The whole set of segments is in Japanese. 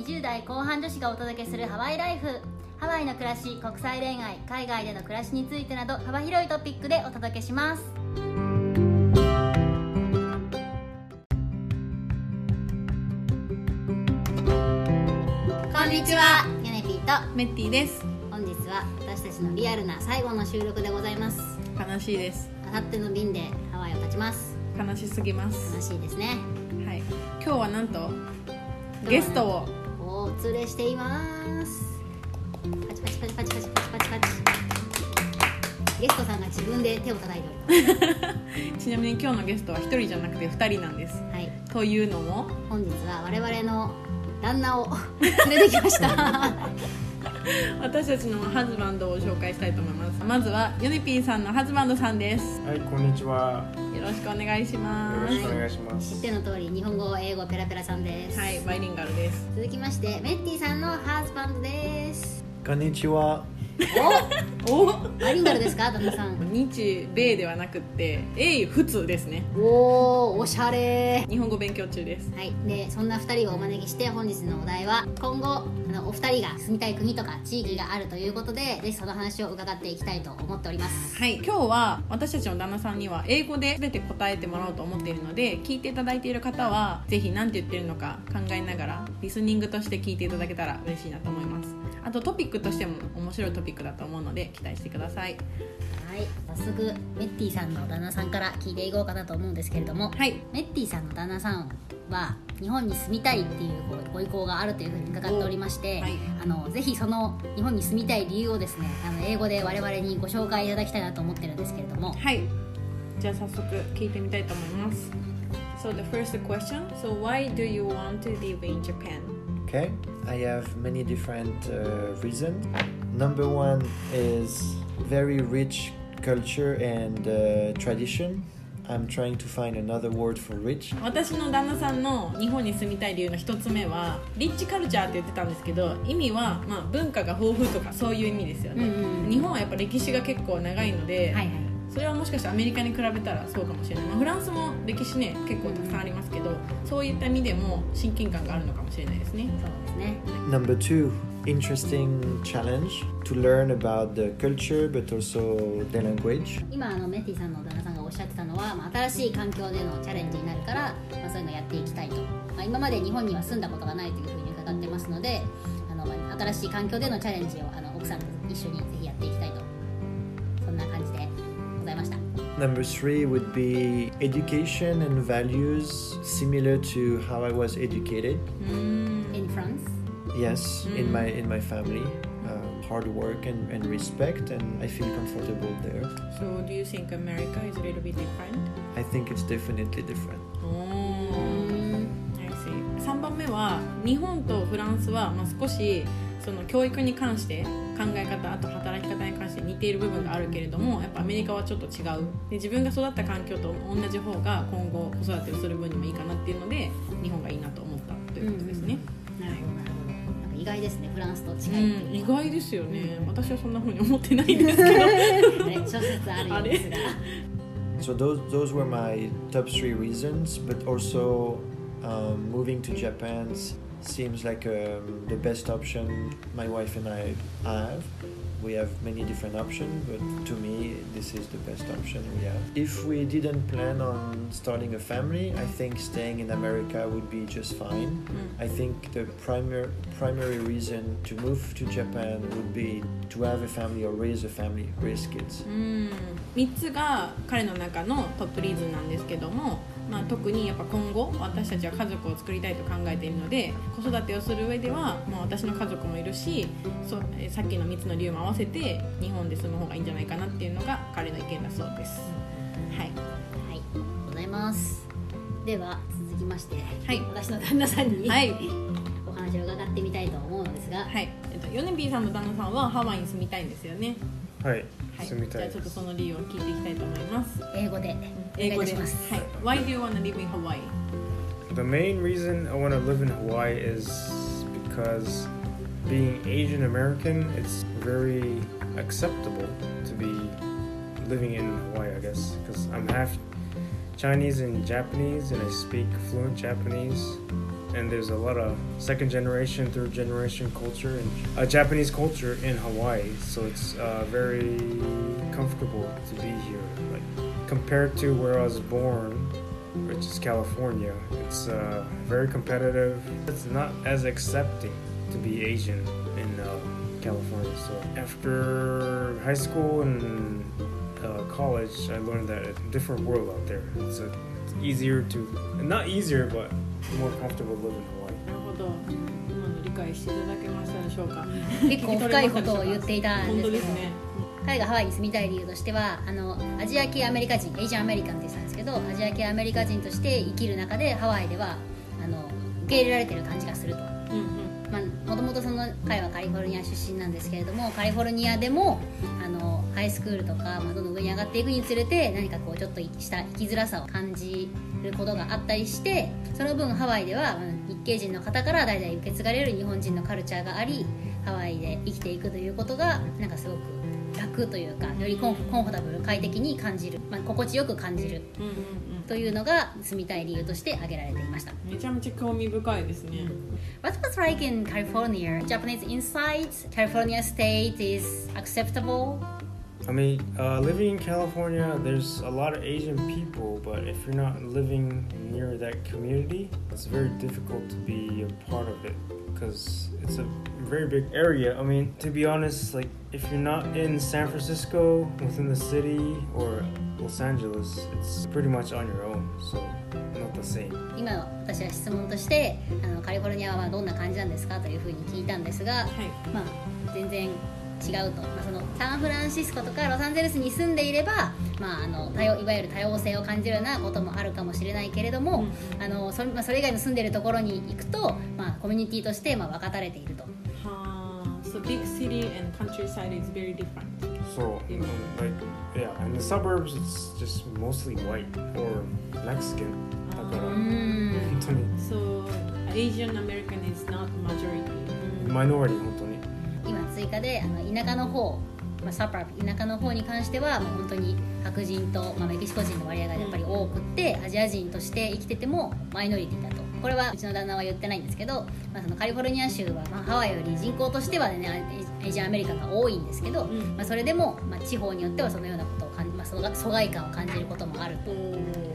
20代後半女子がお届けするハワイライフ。ハワイの暮らし国際恋愛海外での暮らしについてなど幅広いトピックでお届けします。こんにちは。ヨネピーとメッティです。本日は私たちのリアルな最後の収録でございます。悲しいです。あさっての便でハワイを立ちます。悲しすぎます。悲しいですね。はい。今日はなんとゲストをお連れしています。パチパチパチパチパチパチパチパチ。ゲストさんが自分で手を叩いておりま ちなみに今日のゲストは1人じゃなくて2人なんですす。はい。というのも？本日は我々の旦那を 連れてきました 私たちのハズバンドを紹介したいと思いますまずはヨネピーさんのハズバンドさんですはい、こんにちは。よろしくお願いしよますろしくお願いしま知っす。ての通り日本語英語ペラペラさんです、はいバイリンガルです続きましてメッティさんのハーズバンドですこんにちは。おバイリンガルですか旦那さん？日米ではなくって英普通ですね。おおおしゃれ。日本語勉強中です。はい、でそんな2人をお招きして本日のお題は今後あのお二人が住みたい国とか地域があるということでぜひその話を伺っていきたいと思っております。はい。今日は私たちの旦那さんには英語で全て答えてもらおうと思っているので聞いていただいている方はぜひ何て言ってるのか考えながらリスニングとして聞いていただけたら嬉しいなと思います。あとトピックとしても面白いトピックだと思うので期待してください。はい。早速メッティさんの旦那さんから聞いていこうかなと思うんですけれどもはい。メッティさんの旦那さんは日本に住みたいっていうご意向があるというふうに伺っておりまして、はい。あのぜひその日本に住みたい理由をですねあの英語で我々にご紹介いただきたいなと思ってるんですけれども。はい。じゃあ早速聞いてみたいと思います。So the first question. So why do you want to live in Japan? Okay, I have many different uh, reasons. Number one is very rich culture and uh, tradition. I'm trying to find another word for rich. 私の旦那さんの日本に住みたい理由の一つ目はリッチカルチャーって言ってたんですけど意味は、まあ、文化が豊富とかそういう意味ですよね、うん日本はやっぱ歴史が結構長いので、はいはい。それはもしかしてアメリカに比べたらそうかもしれない、まあ、フランスも歴史ね結構たくさんありますけどそういった意味でも親近感があるのかもしれないですね。そうですね。Number two, interesting challenge to learn about the culture but also the language. 今あのメッティさんの旦那さんがおっしゃってたのは、まあ、新しい環境でのチャレンジになるから、まあ、そういうのをやっていきたいと、まあ、今まで日本には住んだことがないというふうに伺ってますのであの、まあ、新しい環境でのチャレンジをあの奥さんと一緒にぜひやっていきたいとそんな感じでございました Number three would be education and values similar to how I was educated. うーん Yes, in Mm. my in my family, um, hard work and, and respect, and I feel comfortable there. So do you think America is a little bit different? I think it's definitely different. おー3番目は日本とフランスは、まあ、少しその教育に関して考え方あと働き方に関して似ている部分があるけれどもやっぱアメリカはちょっと違うで自分が育った環境と同じ方が今後子育てをする分にもいいかなっていうので日本がいいなと思ったということですね、なるほどなるほどなんか意外ですねフランスとう違い、ん、意外ですよね私はそんな風に思ってないんですけどね諸説あるようですが So those those were my top three reasons, but also um, moving to Japan s- seems like um, the best option my wife and I have. We have many different options, but to me, this is the best option we have. If we didn't plan on starting a family, I think staying in America would be just fine. I think the primary primary reason to move to Japan would be to have a family or raise a family, raise kids. うん3つが彼の中のトップリーズンなんですけども、 まあ、特にやっぱ今後私たちは家族を作りたいと考えているので子育てをする上では、まあ、私の家族もいるしそさっきの3つの理由も合わせて日本で住む方がいいんじゃないかなっていうのが彼の意見だそうです。はい、はい。ございます。では続きまして、はい。私の旦那さんに、はい。お話を伺ってみたいと思うのですが、はい。えっと、ヨネピーさんの旦那さんはハワイに住みたいんですよね。はいはい、住みたいですじゃあちょっとその理由を聞いていきたいと思います。英語でお願いいたしますはい。Why do you wanna live in Hawaii? The main reason I want to live in Hawaii is because being Asian American, it's very acceptable to be living in Hawaii, I guess, because I'm half Chinese and Japanese and I speak fluent Japanese. and there's a lot of second generation, third generation culture and uh, Japanese culture in Hawaii. So it's uh, very comfortable to be here. Like compared to where I was born, which is California, it's uh, very competitive. It's not as accepting to be Asian in uh, California. So after high school and uh, college, I learned that it's a different world out there. It's, a, it's easier to, not easier, but more comfortable in Hawaii. なるほど。今の理解していただけましたでしょうか。結構深いことを言っていたん本ですけど。当ですね。彼がハワイに住みたい理由としてはあのアジア系アメリカ人エイジアンアメリカンって言ってたんですけどアジア系アメリカ人として生きる中でハワイではあの受け入れられてる感じがすると。もともとその彼はカリフォルニア出身なんですけれどもカリフォルニアでもあのハイスクールとか、まあ、どんどん上に上がっていくにつれて何かこうちょっとした生きづらさを感じることがあったりしてその分ハワイでは日系人の方から代々受け継がれる日本人のカルチャーがありハワイで生きていくということがなんかすごく楽というかよりコンコンフォタブル快適に感じる、まあ、心地よく感じるというのが住みたい理由として挙げられていました。うんめちゃめちゃ興味深いですね What was like in California? Japanese inside California state is acceptable. I mean, uh, living in California, there's a lot of Asian people, but if you're not living near that community, it's very difficult to be a part of it because it's a very big area. I mean, to be honest, like if you're not in San Francisco, within the city, or Los Angeles, it's pretty much on your own, so not the same. 今の私は質問としてあのカリフォルニアはどんな感じなんですかというふうに聞いたんですが、はいまあ、全然 違うと、まあ、そのサンフランシスコとかロサンゼルスに住んでいれば、まあ、あの多様いわゆる多様性を感じるようなこともあるかもしれないけれども、あのそれまあ、それ以外の住んでいるところに行くと、まあ、コミュニティとしてまあ分かたれていると。はあ So big city and countryside is very different. So, Yeah. um, like, yeah, in the suburbs, it's just mostly white or Mexican. だからうーん本当に So Asian American is not majority. マイノリティ本当に今追加であの田舎の方、まあ、サパブ田舎の方に関してはもう本当に白人と、まあ、メキシコ人の割合がやっぱり多くってアジア人として生きててもマイノリティだと。これはうちの旦那は言ってないんですけど、まあ、そのカリフォルニア州は、まあ、ハワイより人口としてはねエイジアンアメリカンが多いんですけど、うん。まあ、それでも、まあ、地方によってはそのようなことを感じ、まあ、その疎外感を感じることもあると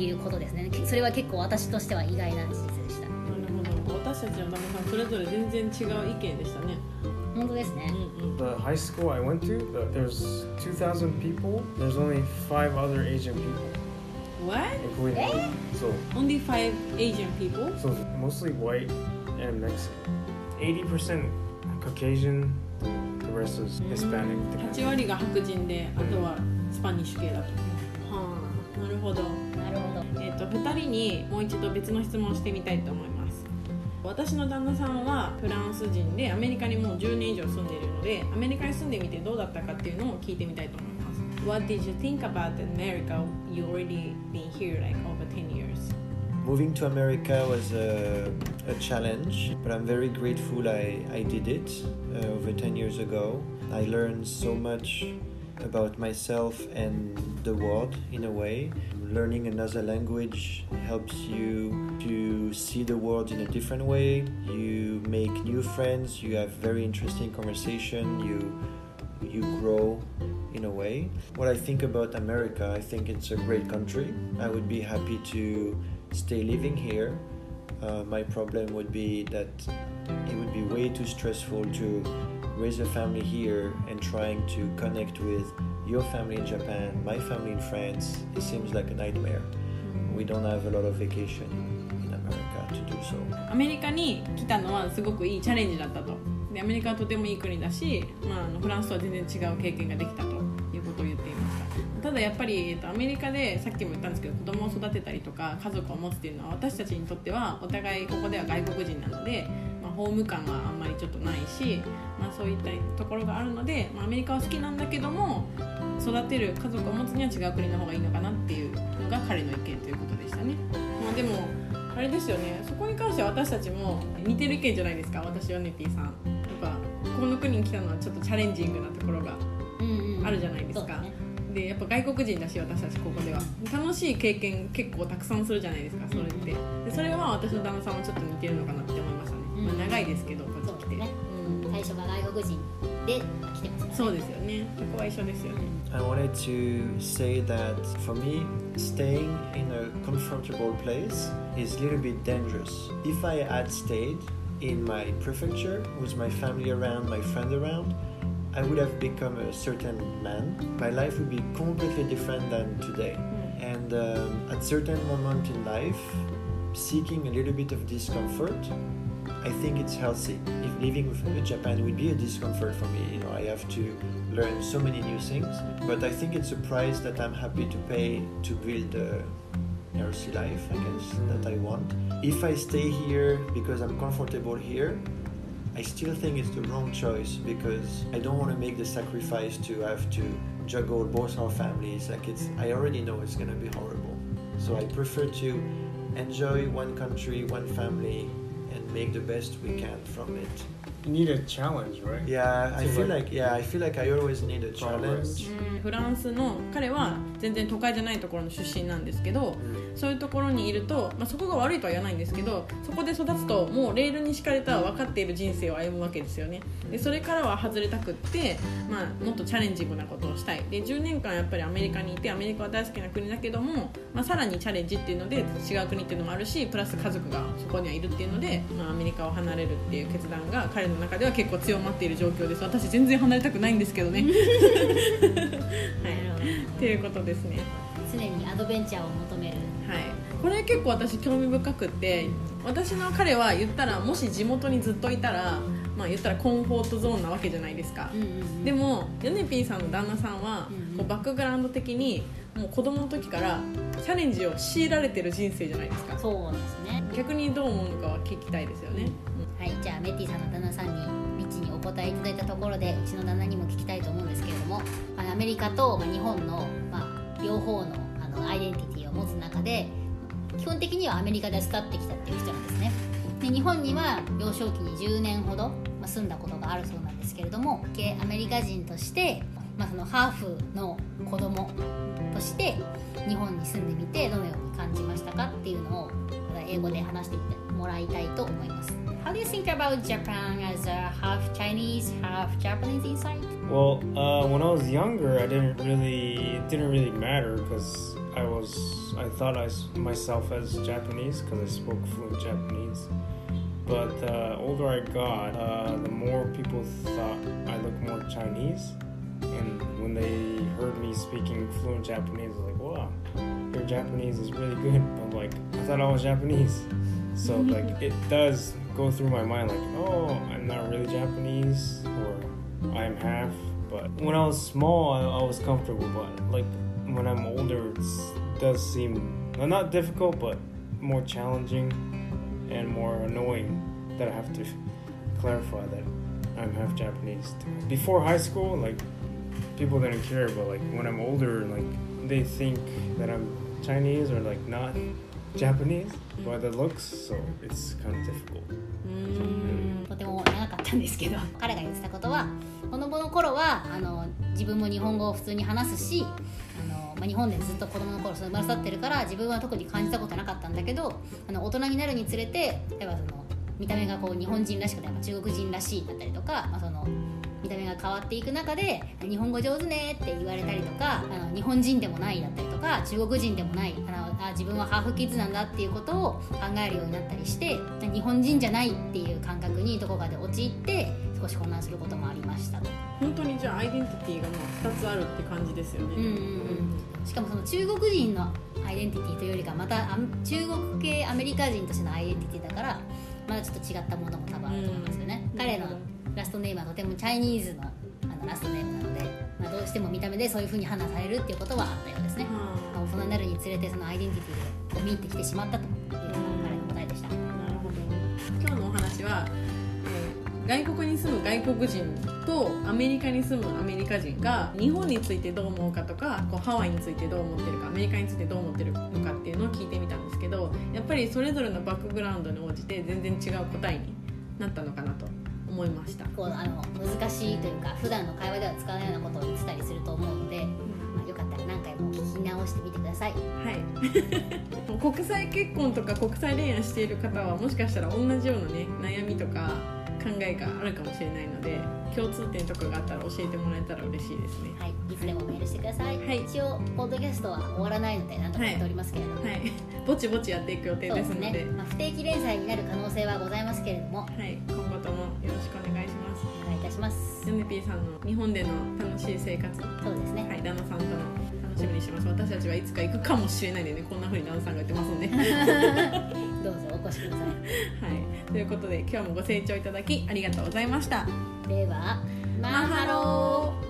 いうことですね。それは結構私としては意外な事実。でしたなるほど私たちの旦那さんそれぞれ全然違う意見でしたね本当ですねうんうん The high school I went to, the, there's 2,000 people. There's only five other Asian people, What? including me. So, Only five Asian people? so mostly white and Mexican. 80% Caucasian, the rest is Hispanic. 8割が白人であとはスパニッシュ系だとはあなるほどなるほどえー、と2人にもう一度別の質問をしてみたいと思います私の旦那さんはフランス人でアメリカにもう10年以上住んでいるのでアメリカに住んでみてどうだったかっていうのを聞いてみたいと思います What did you think about America? You already been here like over 10 years Moving to America was a, a challenge, but I'm very grateful I, I did it uh, over 10 years ago. I learned so much about myself and the world in a way. Learning another language helps you to see the world in a different way. You make new friends, you have very interesting conversation, you you grow in a way. What I think about America, I think it's a great country. I would be happy to stay living here. Uh, my problem would be that it would be way too stressful to raise a family here and trying to connect with your family in Japan, my family in France. It seems like a nightmare. We don't have a lot of vacation in America to do so. アメリカに来たのはすごくいいチャレンジだったとでアメリカはとてもいい国だし、まあ、あのフランスとは全然違う経験ができたということを言っていましたただやっぱり、えっと、アメリカでさっきも言ったんですけど子供を育てたりとか家族を持つっていうのは私たちにとってはお互いここでは外国人なので、まあ、ホーム感はあんまりちょっとないし、まあ、そういったところがあるので、まあ、アメリカは好きなんだけども育てる家族を持つには違う国の方がいいのかなっていうのが彼の意見ということでしたね、まあ、でもあれですよねそこに関しては私たちも似てる意見じゃないですか私はネティさん。やっぱこの国に来たのはちょっとチャレンジングなところがうんうん。あるじゃないですか。そうね。でやっぱ外国人だし私たちここでは。楽しい経験結構たくさんするじゃないですかそれって。でそれは私の旦那さんもちょっと似てるのかなって思いましたね、うん まあ、長いですけどこっち来てそうですねうん最初が外国人で来てますからねそうですよねそこは一緒ですよね I wanted to say that for me, staying in a comfortable place is a little bit dangerous. If I had stayed in my prefecture with my family around, my friend around, I would have become a certain man. My life would be completely different than today. And um, at certain moment in life, seeking a little bit of discomfort, I think it's healthy. If living with Japan would be a discomfort for me, you know, I have to learn so many new things. But I think it's a price that I'm happy to pay to build the healthy life, I guess, that I want. If I stay here because I'm comfortable here, I still think it's the wrong choice because I don't want to make the sacrifice to have to juggle both our families. Like it's, I already know it's gonna be horrible. So I prefer to enjoy one country, one family, make the best we can from it. You need a challenge, right? Yeah, I Seems feel like like yeah, I feel like I always need a progress. challenge. フランスの彼は 全然都会じゃないところの出身なんですけどそういうところにいると、まあ、そこが悪いとは言わないんですけどそこで育つともうレールに敷かれた分かっている人生を歩むわけですよね。でそれからは外れたくって、まあ、もっとチャレンジングなことをしたい。で10年間やっぱりアメリカにいてアメリカは大好きな国だけども、まあ、さらにチャレンジっていうので違う国っていうのもあるしプラス家族がそこにはいるっていうので、まあ、アメリカを離れるっていう決断が彼の中では結構強まっている状況です。私全然離れたくないんですけどね。はい。なるほど。っていうことですね。常にアドベンチャーを求める。はい。これ結構私興味深くって私の彼は言ったらもし地元にずっといたらまあ言ったらコンフォートゾーンなわけじゃないですか、うんうんでもヨネピーさんの旦那さんはうんうん。こうバックグラウンド的にもう子供の時からチャレンジを強いられてる人生じゃないですか。そうですね。逆にどう思うのかは聞きたいですよね、はいじゃあメッティさんの旦那さんにリッチにお答えいただいたところでうちの旦那にも聞きたいと思うんですけれども、まあアメリカとまあ日本の、まあ、両方のあのアイデンティティを持つ中で基本的にはアメリカで育ってきたっていう人なんですねで日本には幼少期に10年ほど、まあ、住んだことがあるそうなんですけれどもアメリカ人として、まあ、そのハーフの子供として日本に住んでみてどのように感じましたかっていうのを英語で話してもらいたいと思います How do you think about Japan as a half Chinese, half Japanese inside? Well, uh, when I was younger, I didn't really it didn't really matter because I was I thought I myself as Japanese because I spoke fluent Japanese. But uh, older I got, uh, the more people thought I looked more Chinese, and when they heard me speaking fluent Japanese, they're like, "Wow, your Japanese is really good." I'm like, I thought I was Japanese, so like it does go through my mind like, "Oh, I'm not really Japanese," or I'm half. But when I was small, I, I was comfortable. But like when I'm older, it does seem well, not difficult, but more challenging and more annoying that I have to clarify that I'm half Japanese. Before high school, like people didn't care, but like when I'm older, like they think that I'm Chinese or like not Japanese? By the looks, so it's kind of difficult. うーんとても長かったんですけど彼が言ってたことは子供の頃はあの自分も日本語を普通に話すしあの、まあ、日本でずっと子供の頃その生まれ育ってるから自分は特に感じたことなかったんだけどあの大人になるにつれて例えばその見た目がこう日本人らしくて中国人らしいだったりとか、まあ、その見た目が変わっていく中で日本語上手ねって言われたりとかあの日本人でもないだったりとか中国人でもないあのあ自分はハーフキッズなんだっていうことを考えるようになったりして日本人じゃないっていう感覚にどこかで陥って少し混乱することもありました。と。本当にじゃあアイデンティティがもう2つあるって感じですよね、うんうんうんしかもその中国人のアイデンティティというよりかまたあ中国系アメリカ人としてのアイデンティティだからまだちょっと違ったものも多分あると思いますよね、うん。彼のラストネームはとてもチャイニーズのあのラストネームなので、まあ、どうしても見た目でそういうふうに判断されるっていうことはあったようですね、はまあ大人になるにつれてそのアイデンティティで込み入ってきてしまったというのが彼の答えでした、あなるほど。今日のお話は、えー外国に住む外国人とアメリカに住むアメリカ人が日本についてどう思うかとかこうハワイについてどう思ってるかアメリカについてどう思ってるのかっていうのを聞いてみたんですけどやっぱりそれぞれのバックグラウンドに応じて全然違う答えになったのかなと思いました。こうあの難しいというか普段の会話では使わないようなことを言ってたりすると思うので、まあ、よかったら何回も聞き直してみてください。はい、国際結婚とか国際恋愛している方はもしかしたら同じようなね悩みとか考えがあるかもしれないので共通点とかがあったら教えてもらえたら嬉しいですね。はいいつでもメールしてください、はい。一応ポッドキャストは終わらないので何とかやっておりますけれども、はい。ぼちぼちやっていく予定でので。ね、まあ、不定期連載になる可能性はございますけれども。はい、今後ともよろしくお願いします。お願いいたします。ヨネピーさんの日本での楽しい生活。はそうですね、い。旦那さんとの楽しみにします。私たちはいつか行くかもしれないんでねこんな風に旦那さんが言ってますんで どうぞお越しくださはい。ということで今日もご清聴いただきありがとうございました。いではママハロー